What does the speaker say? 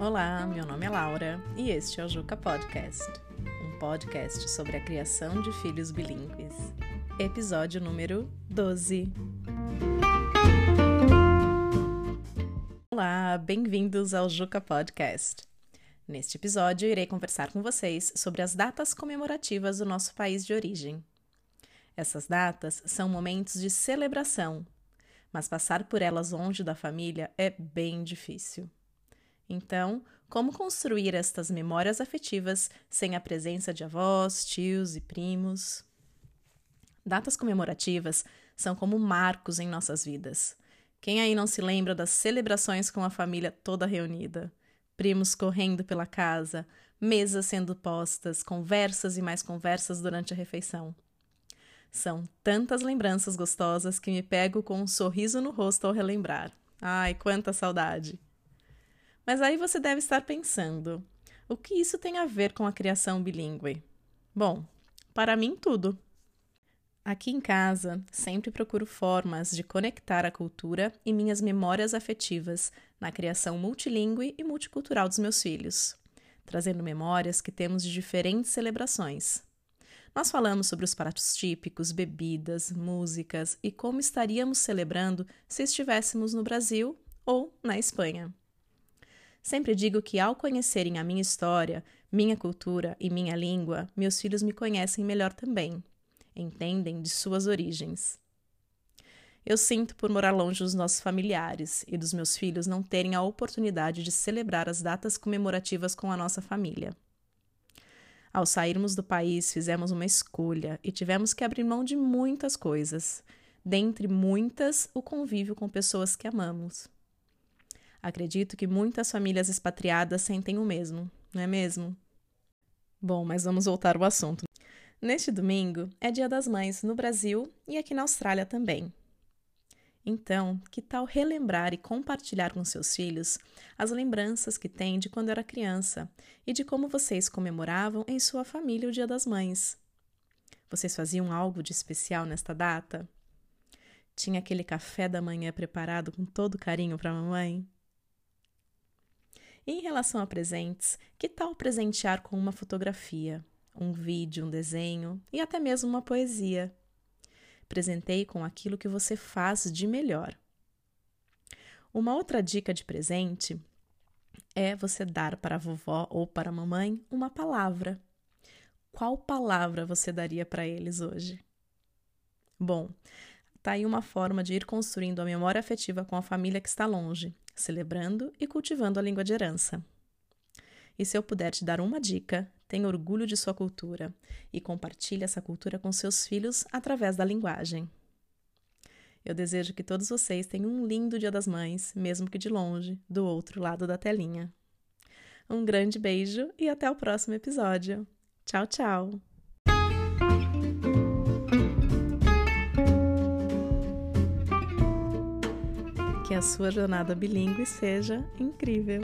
Olá, meu nome é Laura e este é o Juca Podcast, um podcast sobre a criação de filhos bilíngues. Episódio número 12. Olá, bem-vindos ao Juca Podcast. Neste episódio, irei conversar com vocês sobre as datas comemorativas do nosso país de origem. Essas datas são momentos de celebração, mas passar por elas longe da família é bem difícil. Então, como construir estas memórias afetivas sem a presença de avós, tios e primos? Datas comemorativas são como marcos em nossas vidas. Quem aí não se lembra das celebrações com a família toda reunida? Primos correndo pela casa, mesas sendo postas, conversas e mais conversas durante a refeição. São tantas lembranças gostosas que me pego com um sorriso no rosto ao relembrar. Ai, quanta saudade! Mas aí você deve estar pensando: o que isso tem a ver com a criação bilíngue? Bom, para mim, tudo. Aqui em casa, sempre procuro formas de conectar a cultura e minhas memórias afetivas na criação multilingüe e multicultural dos meus filhos, trazendo memórias que temos de diferentes celebrações. Nós falamos sobre os pratos típicos, bebidas, músicas e como estaríamos celebrando se estivéssemos no Brasil ou na Espanha. Sempre digo que, ao conhecerem a minha história, minha cultura e minha língua, meus filhos me conhecem melhor também. Entendem de suas origens. Eu sinto por morar longe dos nossos familiares e dos meus filhos não terem a oportunidade de celebrar as datas comemorativas com a nossa família. Ao sairmos do país, fizemos uma escolha e tivemos que abrir mão de muitas coisas, dentre muitas, o convívio com pessoas que amamos. Acredito que muitas famílias expatriadas sentem o mesmo, não é mesmo? Bom, mas vamos voltar ao assunto. Neste domingo é Dia das Mães no Brasil e aqui na Austrália também. Então, que tal relembrar e compartilhar com seus filhos as lembranças que têm de quando era criança e de como vocês comemoravam em sua família o Dia das Mães? Vocês faziam algo de especial nesta data? Tinha aquele café da manhã preparado com todo carinho para a mamãe? Em relação a presentes, que tal presentear com uma fotografia, um vídeo, um desenho e até mesmo uma poesia? Presentei com aquilo que você faz de melhor. Uma outra dica de presente é você dar para a vovó ou para a mamãe uma palavra. Qual palavra você daria para eles hoje? Bom, tá aí uma forma de ir construindo a memória afetiva com a família que está longe celebrando e cultivando a língua de herança. E se eu puder te dar uma dica, tenha orgulho de sua cultura e compartilhe essa cultura com seus filhos através da linguagem. Eu desejo que todos vocês tenham um lindo Dia das Mães, mesmo que de longe, do outro lado da telinha. Um grande beijo e até o próximo episódio. Tchau, tchau! A sua jornada bilíngue seja incrível.